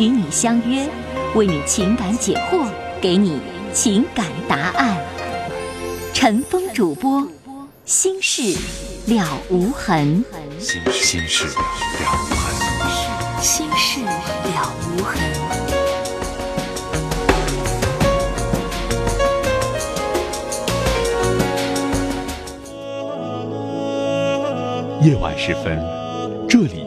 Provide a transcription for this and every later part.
与你相约，为你情感解惑，给你情感答案。陈峰主播，心事了无痕。心心事了无痕。心事了无痕。夜晚时分，这里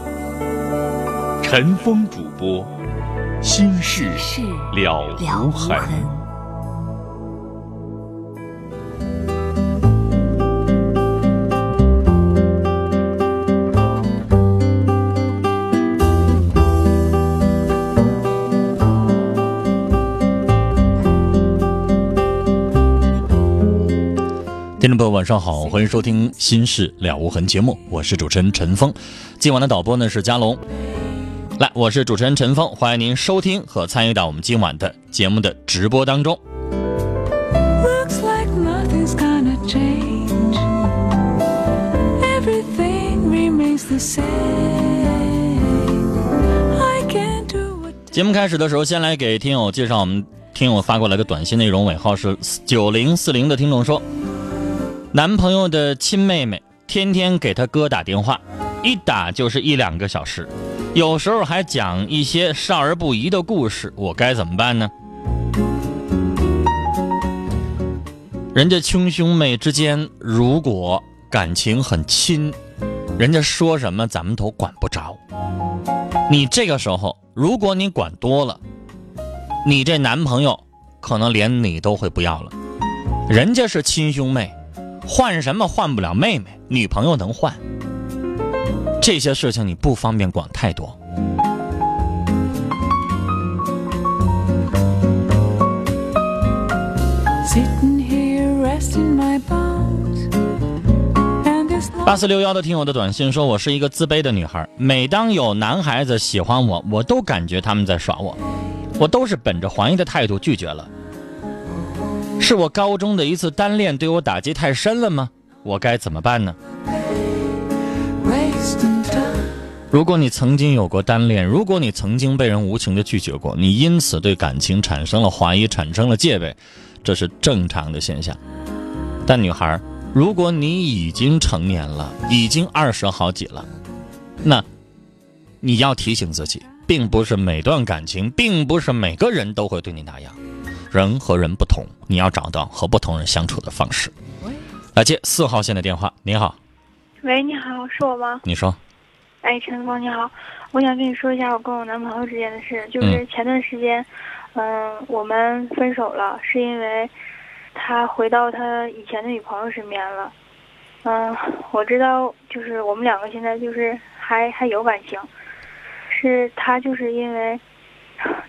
陈峰主播，心事了无痕。听众朋友，晚上好，欢迎收听《心事了无痕》节目，我是主持人陈峰。今晚的导播呢是佳龙。来，我是主持人陈峰，欢迎您收听和参与到我们今晚的节目的直播当中。节目开始的时候，先来给听友介绍我们听友发过来的短信内容，尾号是九零四零的听众说。男朋友的亲妹妹天天给他哥打电话，一打就是一两个小时，有时候还讲一些少儿不宜的故事，我该怎么办呢？人家亲兄妹之间如果感情很亲，人家说什么咱们都管不着。你这个时候，如果你管多了，你这男朋友可能连你都会不要了。人家是亲兄妹。换什么换不了妹妹，女朋友能换。这些事情你不方便管太多。八四六幺的听友的短信说：“我是一个自卑的女孩，每当有男孩子喜欢我，我都感觉他们在耍我，我都是本着怀疑的态度拒绝了。”是我高中的一次单恋对我打击太深了吗？我该怎么办呢？如果你曾经有过单恋，如果你曾经被人无情的拒绝过，你因此对感情产生了怀疑，产生了戒备，这是正常的现象。但女孩，如果你已经成年了，已经二十好几了，那你要提醒自己，并不是每段感情，并不是每个人都会对你那样。人和人不同，你要找到和不同人相处的方式。来接四号线的电话，你好。喂，你好，是我吗？你说。哎，陈光，你好，我想跟你说一下我跟我男朋友之间的事。就是前段时间，嗯，我们分手了，是因为他回到他以前的女朋友身边了。嗯，我知道，就是我们两个现在就是还还有感情，是他就是因为。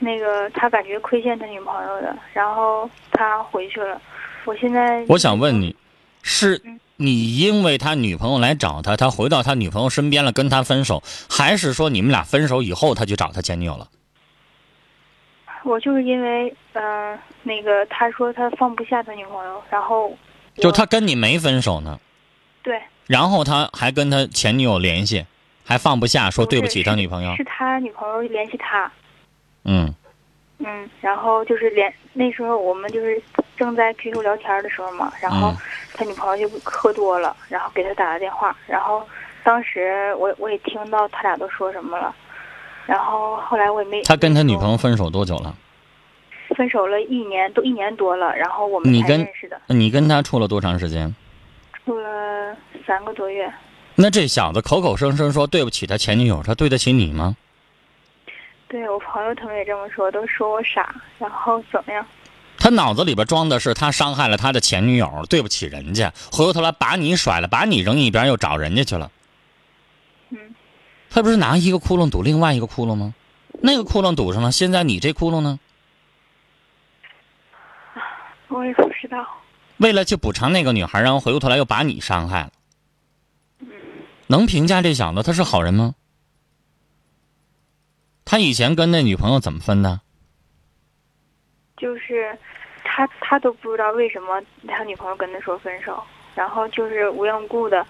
那个他感觉亏欠他女朋友的，然后他回去了。我现在我想问你，是你因为他女朋友来找他，他回到他女朋友身边了，跟他分手，还是说你们俩分手以后他去找他前女友了？我就是因为嗯，那个他说他放不下他女朋友，然后就他跟你没分手呢。对。然后他还跟他前女友联系，还放不下，说对不起他女朋友。是他女朋友联系他。嗯，嗯，然后就是连那时候我们就是正在 QQ 聊天的时候嘛，然后他女朋友就喝多了，然后给他打了电话，然后当时我我也听到他俩都说什么了，然后后来我也没他跟他女朋友分手多久了？分手了一年都一年多了，然后我们才认识的，你跟他处了多长时间？处了三个多月。那这小子口口声声说对不起他前女友，他对得起你吗？对我朋友他们也这么说，都说我傻，然后怎么样？他脑子里边装的是他伤害了他的前女友，对不起人家，回过头来把你甩了，把你扔一边，又找人家去了。嗯，他不是拿一个窟窿堵另外一个窟窿吗？那个窟窿堵上了，现在你这窟窿呢？我也不知道。为了去补偿那个女孩，然后回过头来又把你伤害了。能评价这小子他是好人吗？他以前跟那女朋友怎么分的？就是他他都不知道为什么他女朋友跟他说分手，然后就是无缘无故的，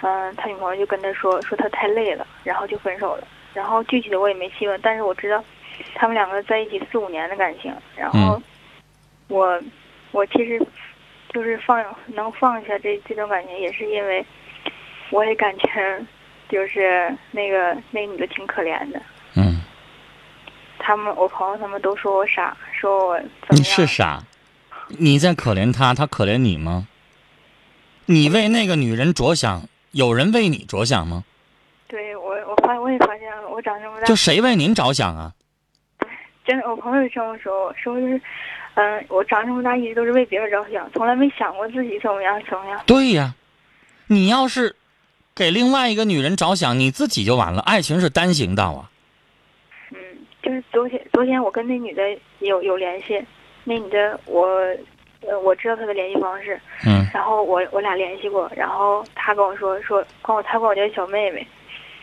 嗯、他女朋友就跟他说说他太累了，然后就分手了。然后具体的我也没细问，但是我知道他们两个在一起四五年的感情。然后嗯我我其实就是放能放下这这种感情，也是因为我也感觉就是那个那个女的挺可怜的。嗯，他们我朋友他们都说我傻，说我怎么你？是傻，你在可怜他，他可怜你吗？你为那个女人着想，有人为你着想吗？对我，我发我也发现了，我长这么大就，谁为您着想啊？真的，我朋友也这么说，说就是，嗯、我长这么大一直都是为别人着想，从来没想过自己怎么样怎么样。对呀，你要是给另外一个女人着想，你自己就完了。爱情是单行道啊。嗯，就是昨天昨天我跟那女的有有联系，那女的我，呃，我知道她的联系方式，嗯。然后我我俩联系过，然后她跟我说说管我她管我叫小妹妹，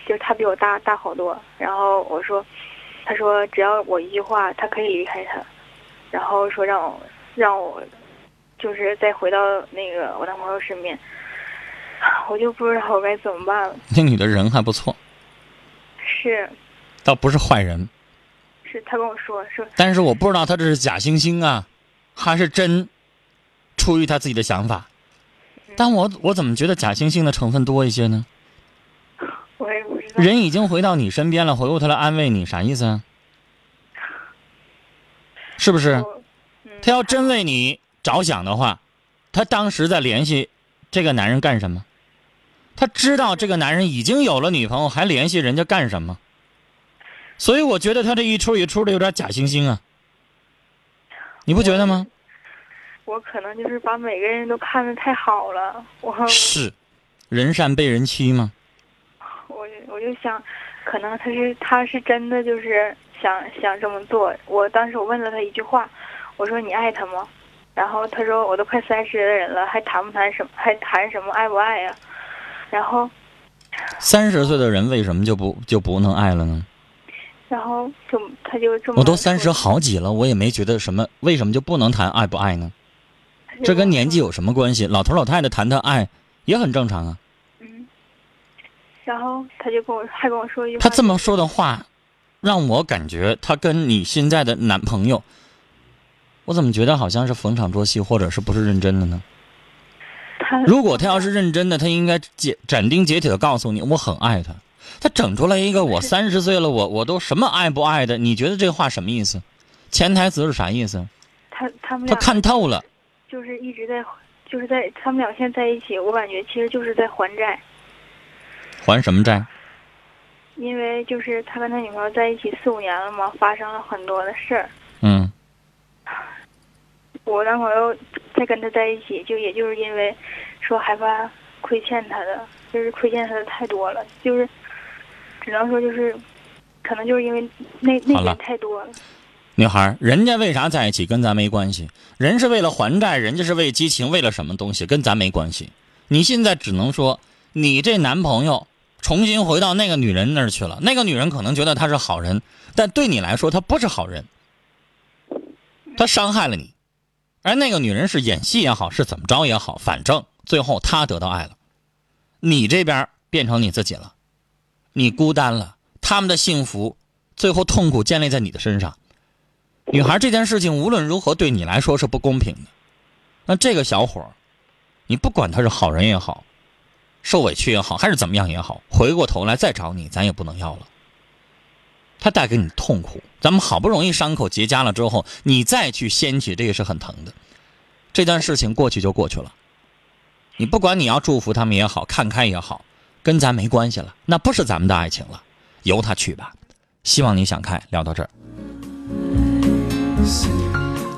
就是她比我大大好多。然后我说，她说只要我一句话，她可以离开他，然后说让我让我就是再回到那个我男朋友身边，我就不知道我该怎么办了。那女的人还不错，是。倒不是坏人，是，她跟我说说但是我不知道他这是假惺惺啊，还是真出于他自己的想法。但我我怎么觉得假惺惺的成分多一些呢？我也不知道。人已经回到你身边了，回过头来安慰你，啥意思啊？是不是？嗯，他要真为你着想的话，他当时在联系这个男人干什么？他知道这个男人已经有了女朋友，还联系人家干什么？所以我觉得他这一出一出的有点假惺惺啊，你不觉得吗？我可能就是把每个人都看得太好了，我是，人善被人欺吗？我就我就想，可能他是他是真的就是想想这么做。我当时我问了他一句话，我说你爱他吗？然后他说我都快三十的人了，还谈不谈什么？还谈什么爱不爱呀？然后三十岁的人为什么就不就不能爱了呢？然后就他就这么我都三十好几了，我也没觉得什么，为什么就不能谈爱不爱呢？这跟年纪有什么关系？老头老太太谈谈爱也很正常啊。嗯，然后他就跟我还跟我说一句，他这么说的话，让我感觉他跟你现在的男朋友，我怎么觉得好像是逢场作戏，或者是不是认真的呢？他如果他要是认真的，他应该斩斩钉截铁的告诉你，我很爱他。他整出来一个我三十岁了，我我都什么爱不爱的？你觉得这话什么意思？潜台词是啥意思？他他们他看透了，就是一直在就是在他们俩现在在一起，我感觉其实就是在还债。还什么债？因为就是他跟他女朋友在一起四五年了嘛，发生了很多的事儿。嗯，我男朋友在跟他在一起，就也就是因为说害怕亏欠他的，就是亏欠他的太多了，就是只能说就是，可能就是因为那那点太多了。女孩，人家为啥在一起跟咱没关系，人是为了还债，人家是为激情，为了什么东西跟咱没关系。你现在只能说，你这男朋友重新回到那个女人那儿去了，那个女人可能觉得他是好人，但对你来说他不是好人，他伤害了你，而那个女人是演戏也好，是怎么着也好，反正最后她得到爱了，你这边变成你自己了，你孤单了，他们的幸福最后痛苦建立在你的身上。女孩这件事情无论如何对你来说是不公平的。那这个小伙儿，你不管他是好人也好，受委屈也好，还是怎么样也好，回过头来再找你，咱也不能要了。他带给你痛苦。咱们好不容易伤口结痂了之后，你再去掀起，这个是很疼的。这段事情过去就过去了，你不管你要祝福他们也好，看开也好，跟咱没关系了，那不是咱们的爱情了，由他去吧。希望你想开。聊到这儿，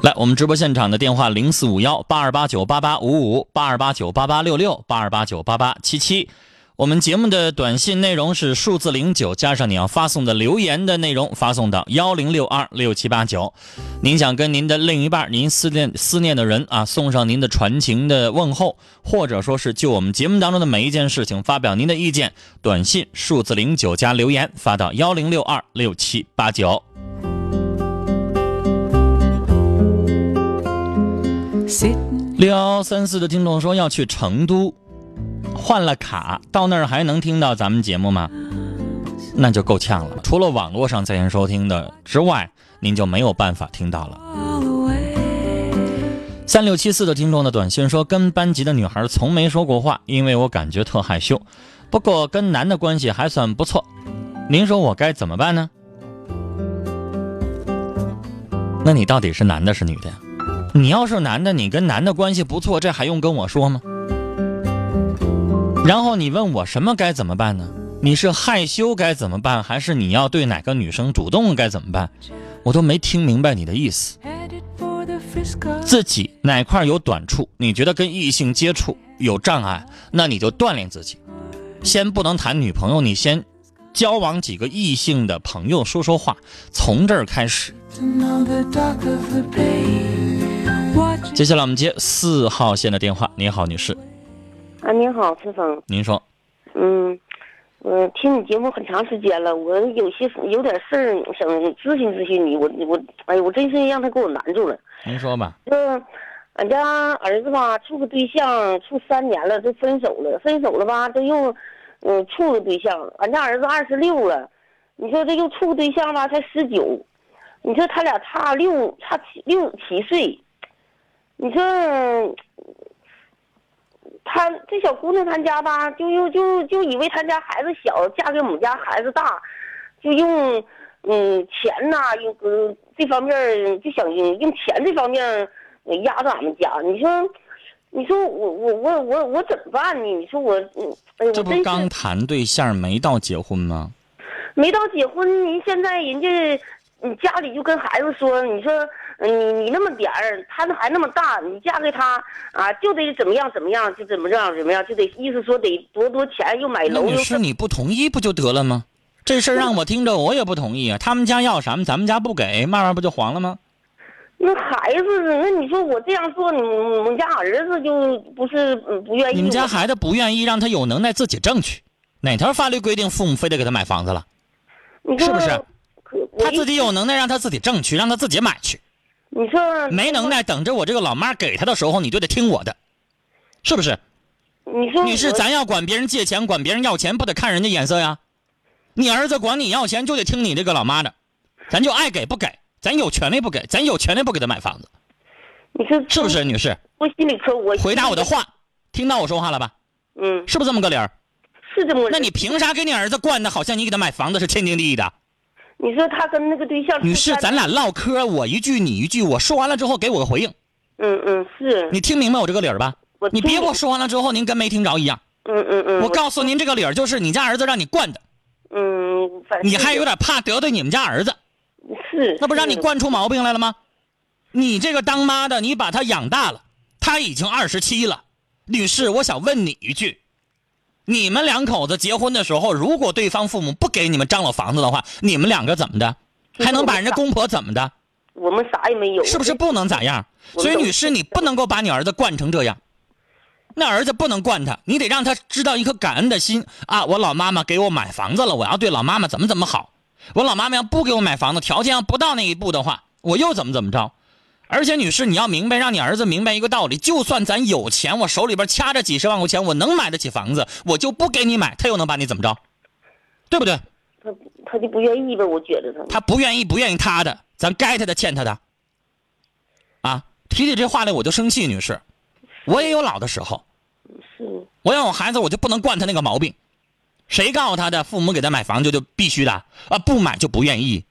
来，我们直播现场的电话零四五幺八二八九八八五五八二八九八八六六八二八九八八七七。我们节目的短信内容是数字零九加上你要发送的留言的内容，发送到幺零六二六七八九。您想跟您的另一半、您思念思念的人啊，送上您的传情的问候，或者说是就我们节目当中的每一件事情发表您的意见，短信数字零九加留言发到幺零六二六七八九。六幺三四的听众说要去成都。换了卡，到那儿还能听到咱们节目吗？那就够呛了。除了网络上在线收听的之外，您就没有办法听到了。三六七四的听众的短信说，跟班级的女孩从没说过话，因为我感觉特害羞。不过跟男的关系还算不错，您说我该怎么办呢？那你到底是男的是女的呀？你要是男的，你跟男的关系不错，这还用跟我说吗？然后你问我什么该怎么办呢？你是害羞该怎么办，还是你要对哪个女生主动该怎么办？我都没听明白你的意思。自己哪块有短处，你觉得跟异性接触有障碍，那你就锻炼自己。先不能谈女朋友，你先交往几个异性的朋友说说话，从这儿开始。接下来我们接四号线的电话。你好，女士。啊，您好，陈峰。您说。嗯，我听你节目很长时间了，我有些有点事儿想咨询咨询你，我我，哎呀，我真是让他给我难住了。您说吧。嗯，俺家儿子吧，处个对象处三年了，都分手了，分手了吧，这又，嗯，处个对象。俺家儿子二十六了，你说这又处个对象吧，才十九，你说他俩差六差七六七岁，你说。他这小姑娘，他家吧，就又就就以为他家孩子小，嫁给我们家孩子大，就用嗯钱呐，用呃这方面就想用用钱这方面压着俺们家。你说，你说我我我我我怎么办呢？你说我嗯，哎这不刚谈对象没到结婚吗？没到结婚，您现在人家你家里就跟孩子说，你说。你你那么点儿，他那还那么大，你嫁给他啊，就得怎么样怎么样，就怎么样怎么样，就得意思说得多多钱又买楼。女士，你不同意不就得了吗？这事儿让我听着我也不同意啊。他们家要什么，咱们家不给，慢慢不就黄了吗？那孩子，那你说我这样做，你我们家儿子就不是不愿意。你们家孩子不愿意，让他有能耐自己挣去。哪条法律规定父母非得给他买房子了？是不是？他自己有能耐，让他自己挣去，让他自己买去。你说没能耐，等着我这个老妈给他的时候，你就得听我的，是不是？你说女士，咱要管别人借钱，管别人要钱，不得看人家眼色呀？你儿子管你要钱，就得听你这个老妈的，咱就爱给不给，咱有权利不给，咱有权利不给他买房子。你说是不是，女士？我心里可我回答我的话，听到我说话了吧？嗯，是不是这么个理儿？是这么。那你凭啥给你儿子惯的，好像你给他买房子是天经地义的？你说他跟那个对象，女士，咱俩唠嗑，我一句你一句，我说完了之后给我个回应。嗯嗯，是你听明白我这个理儿吧？你别给我说完了之后，您跟没听着一样。嗯嗯嗯。我告诉您这个理儿，就是你家儿子让你惯的。嗯，你还有点怕得罪你们家儿子。是。那不让你惯出毛病来了吗？你这个当妈的，你把他养大了，他已经二十七了。女士，我想问你一句。你们两口子结婚的时候，如果对方父母不给你们张罗房子的话，你们两个怎么的？还能把人家公婆怎么的？我们啥也没有。是不是不能咋样？所以女士，你不能够把你儿子惯成这样。那儿子不能惯他，你得让他知道一颗感恩的心啊！我老妈妈给我买房子了，我要对老妈妈怎么怎么好。我老妈妈要不给我买房子，条件要不到那一步的话，我又怎么怎么着？而且，女士，你要明白，让你儿子明白一个道理：就算咱有钱，我手里边掐着几十万块钱，我能买得起房子，我就不给你买，他又能把你怎么着？对不对？他他就不愿意呗，我觉得他。他不愿意，不愿意他的，咱该他的，欠他的。啊，提起这话来我就生气，女士，我也有老的时候。是。我要有孩子，我就不能惯他那个毛病。谁告诉他的？父母给他买房就就必须的啊？不买就不愿意。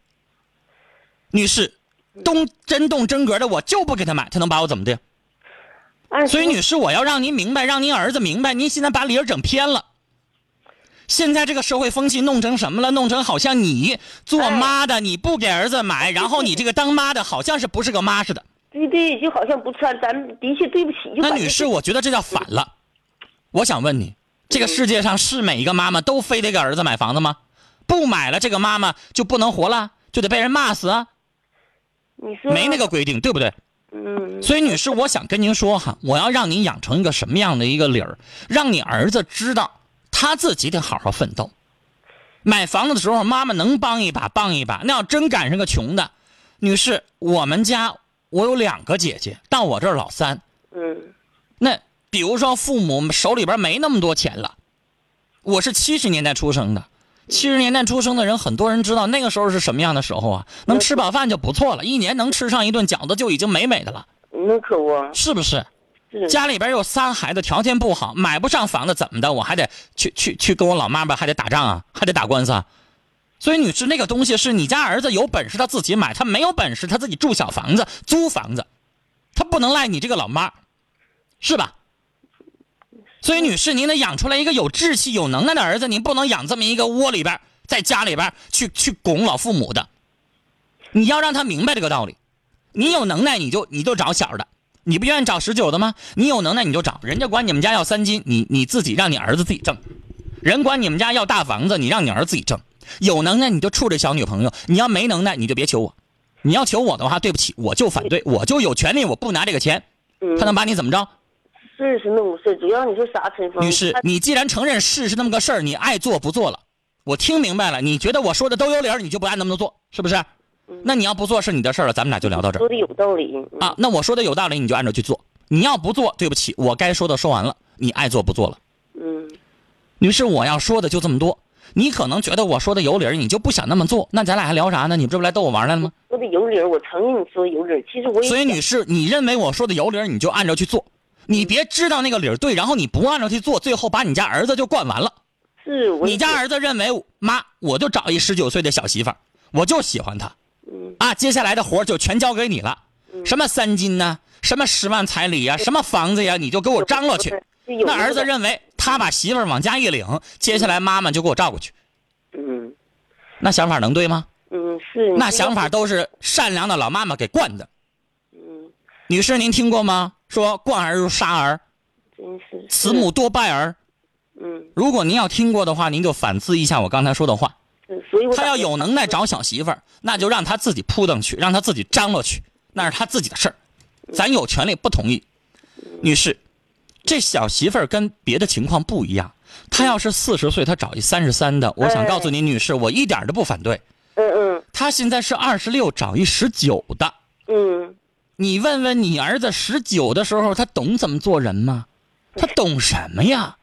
女士，动真动真格的，我就不给他买，他能把我怎么的？所以，女士，我要让您明白，让您儿子明白，您现在把理儿整偏了。现在这个社会风气弄成什么了？弄成好像你做妈的，你不给儿子买，然后你这个当妈的，好像是不是个妈似的。对对，就好像不穿，咱的确对不起。那女士，我觉得这叫反了。我想问你，这个世界上是每一个妈妈都非得给儿子买房子吗？不买了，这个妈妈就不能活了，就得被人骂死啊？你说没那个规定，对不对？嗯，所以，女士，我想跟您说哈，我要让您养成一个什么样的一个理儿，让你儿子知道他自己得好好奋斗。买房子的时候，妈妈能帮一把帮一把。那要真赶上个穷的，女士，我们家我有两个姐姐，到我这儿老三。嗯那比如说，父母手里边没那么多钱了，我是七十年代出生的，七十年代出生的人，很多人知道那个时候是什么样的时候啊？能吃饱饭就不错了，一年能吃上一顿饺子就已经美美的了，那可不，是不是？是家里边有仨孩子，条件不好，买不上房子，怎么的？我还得去去去跟我老妈吧，还得打仗啊，还得打官司啊。所以，女士，那个东西是你家儿子有本事他自己买，他没有本事他自己住小房子、租房子，他不能赖你这个老妈，是吧？所以，女士，您得养出来一个有志气、有能耐的儿子，您不能养这么一个窝里边，在家里边去去拱老父母的。你要让他明白这个道理。你有能耐，你就你就找小的，你不愿意找十九的吗？你有能耐你就找，人家管你们家要三金，你你自己让你儿子自己挣；人管你们家要大房子，你让你儿子自己挣。有能耐你就处这小女朋友，你要没能耐你就别求我。你要求我的话，对不起，我就反对，我就有权利，我不拿这个钱，嗯，他能把你怎么着？是是那么回事，主要你说啥陈峰？女士，你既然承认是是那么个事儿，你爱做不做了，我听明白了。你觉得我说的都有理儿，你就不按那么做，是不是？那你要不做是你的事儿了，咱们俩就聊到这儿说的有道理嗯啊。那我说的有道理，你就按照去做。你要不做，对不起，我该说的说完了，你爱做不做了。嗯女士，我要说的就这么多。你可能觉得我说的有理儿，你就不想那么做，那咱俩还聊啥呢？你这不来逗我玩来了吗？说的有理儿，我承认你说的有理儿。其实我也所以，女士，你认为我说的有理儿，你就按照去做。你别知道那个理儿对，然后你不按照去做，最后把你家儿子就惯完了。是我你家儿子认为妈，我就找一十九岁的小媳妇儿，我就喜欢她，嗯啊，接下来的活儿就全交给你了，什么三金呐、什么十万彩礼呀、什么房子呀，你就给我张罗去。那儿子认为他把媳妇儿往家一领，接下来妈妈就给我照顾去，嗯那想法能对吗？嗯是那想法都是善良的老妈妈给惯的。嗯女士，您听过吗？说惯儿如杀儿，真是。慈母多败儿。嗯。如果您要听过的话，您就反思一下我刚才说的话。是，所以他要有能耐找小媳妇儿，那就让他自己扑腾去，让他自己张罗去，那是他自己的事儿，咱有权利不同意。女士，这小媳妇儿跟别的情况不一样，她要是四十岁，她找一三十三的，我想告诉您，女士，我一点都不反对。嗯嗯。她现在是二十六，找一十九的，嗯你问问你儿子十九的时候，他懂怎么做人吗？他懂什么呀？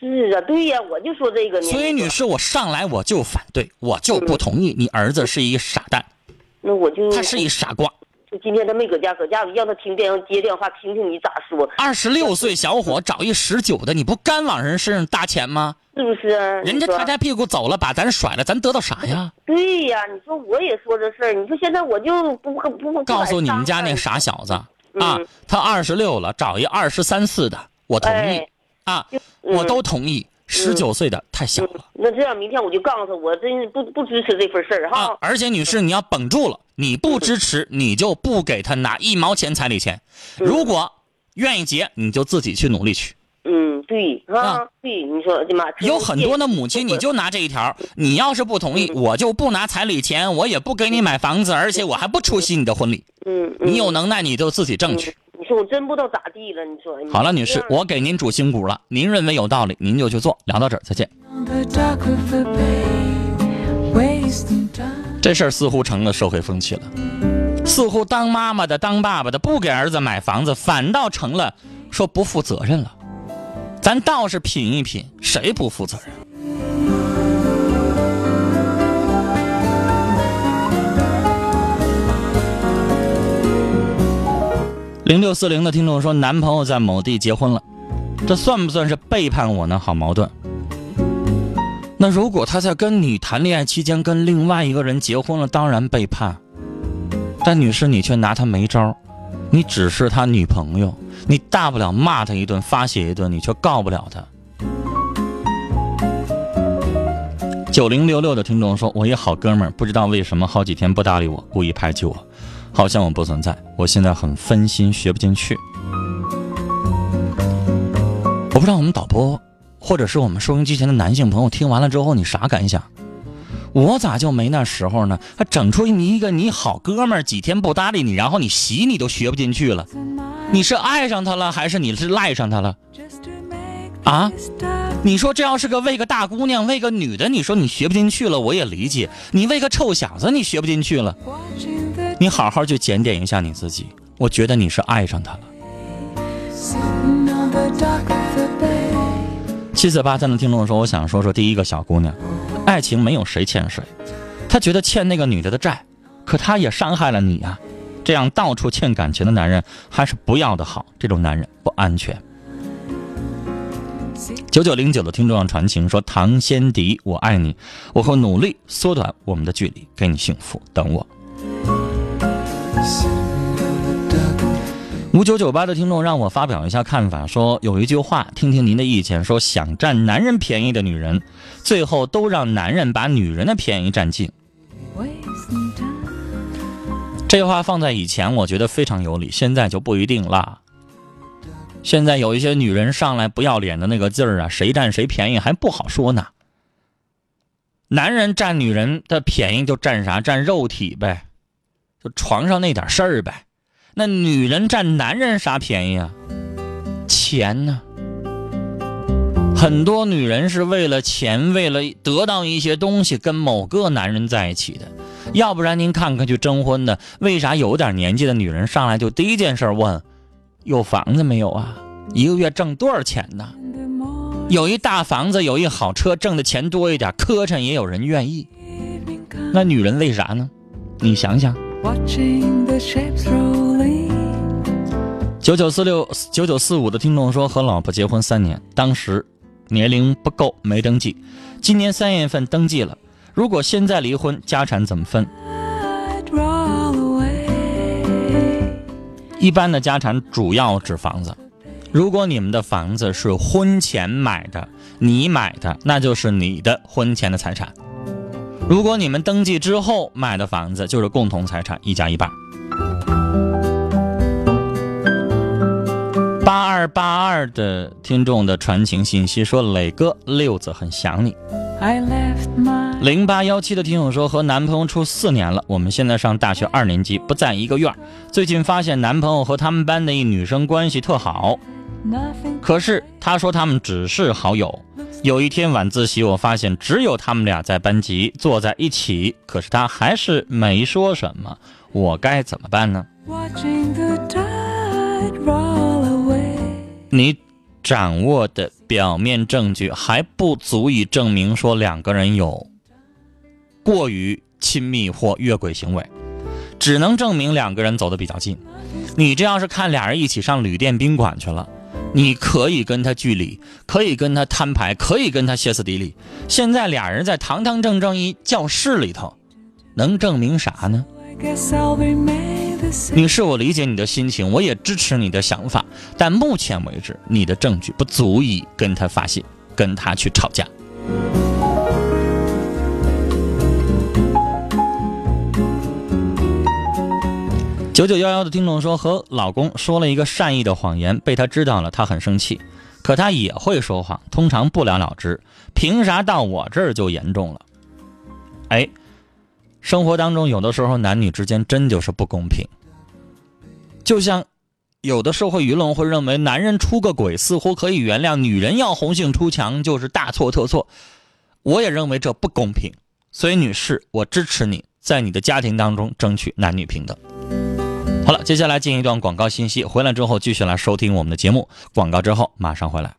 是啊，对呀，我就说这个呢。所以，女士，我上来我就反对，我就不同意。你儿子是一傻蛋，那我就他是一傻瓜。就今天他没搁家，搁家让他听电话接电话，听听你咋说，二十六岁小伙找一十九的，你不干往人身上搭钱吗？是不是啊？人家你说抬抬屁股走了，把咱甩了，咱得到啥呀？对呀，你说我也说这事儿，你说现在我就不不告诉你们家那傻小子啊嗯，他二十六了，找一二十三四的，我同意哎啊，就我嗯都同意。十九岁的太小了那这样，明天我就告诉他，我真是不不支持这份事儿啊哈！。而且女士，你要绷住了，你不支持，你就不给他拿一毛钱彩礼钱。如果愿意结，你就自己去努力去。嗯，对啊啊，对，你说的妈，有很多的母亲，你就拿这一条，你要是不同意，我就不拿彩礼钱，我也不给你买房子，而且我还不出席你的婚礼。嗯，嗯你有能耐你就自己挣去。我真不知道咋地了，你说好了，女士，我给您主心骨了，您认为有道理，您就去做。聊到这儿，再见。这事儿似乎成了社会风气了，似乎当妈妈的、当爸爸的不给儿子买房子，反倒成了说不负责任了。咱倒是品一品，谁不负责任？零六四零的听众说，男朋友在某地结婚了，这算不算是背叛我呢？好矛盾。那如果他在跟你谈恋爱期间跟另外一个人结婚了，当然背叛。但女士，你却拿他没招，你只是他女朋友，你大不了骂他一顿，发泄一顿，你却告不了他。九零六六的听众说：“我一好哥们儿，不知道为什么好几天不搭理我，故意排挤我，好像我不存在。我现在很分心，学不进去。我不知道我们导播，或者是我们收音机前的男性朋友听完了之后，你啥感想？我咋就没那时候呢？还整出你一个你好哥们儿，几天不搭理你，然后你习你都学不进去了。你是爱上他了，还是你是赖上他了？啊？你说这要是个为个大姑娘，为个女的，你说你学不进去了，我也理解。你为个臭小子，你学不进去了，你好好去检点一下你自己。我觉得你是爱上他了。七四八三的听众说：“我想说说第一个小姑娘，爱情没有谁欠谁，她觉得欠那个女的的债，可她也伤害了你啊、这样到处欠感情的男人还是不要的好，这种男人不安全。”九九零九的听众让传情说：“唐先迪，我爱你，我会努力缩短我们的距离，给你幸福，等我。”五九九八的听众让我发表一下看法，说有一句话，听听您的意见，说想占男人便宜的女人，最后都让男人把女人的便宜占尽。这话放在以前，我觉得非常有理，现在就不一定啦。现在有一些女人上来不要脸的那个劲儿啊，谁占谁便宜还不好说呢。男人占女人的便宜就占啥？占肉体呗，就床上那点事儿呗。那女人占男人啥便宜啊？钱呢？很多女人是为了钱，为了得到一些东西，跟某个男人在一起的。要不然您看看去征婚的，为啥有点年纪的女人上来就第一件事问，有房子没有啊？一个月挣多少钱呢？有一大房子，有一好车，挣的钱多一点，磕碜也有人愿意。那女人为啥呢？你想想，Watching the ships rolling. 九九四六九九四五的听众说，和老婆结婚三年，当时年龄不够没登记，今年三月份登记了。如果现在离婚，家产怎么分.一般的家产主要指房子。如果你们的房子是婚前买的，你买的，那就是你的婚前的财产；如果你们登记之后买的房子，就是共同财产，一家一半。八二八二的听众的传情信息说：“磊哥，六子很想你。” I left my 零八幺七的听友说，和男朋友处四年了，我们现在上大学二年级，不在一个院儿。最近发现男朋友和他们班的一女生关系特好，可是他说他们只是好友。有一天晚自习，我发现只有他们俩在班级坐在一起，可是他还是没说什么，我该怎么办呢.你掌握的表面证据还不足以证明说两个人有过于亲密或越轨行为，只能证明两个人走得比较近。你这要是看俩人一起上旅店宾馆去了，你可以跟他据理，可以跟他摊牌，可以跟他歇斯底里。现在俩人在堂堂正正一教室里头，能证明啥呢？女士，我理解你的心情，我也支持你的想法，但目前为止，你的证据不足以跟他发泄，跟他去吵架。九九幺幺的听众说，和老公说了一个善意的谎言，被他知道了，他很生气。可他也会说谎，通常不了了之。凭啥到我这儿就严重了？哎，生活当中有的时候男女之间真就是不公平。就像有的社会舆论会认为，男人出个轨似乎可以原谅，女人要红杏出墙就是大错特错。我也认为这不公平，所以女士，我支持你在你的家庭当中争取男女平等。好了，接下来进一段广告信息，回来之后继续来收听我们的节目。广告之后马上回来。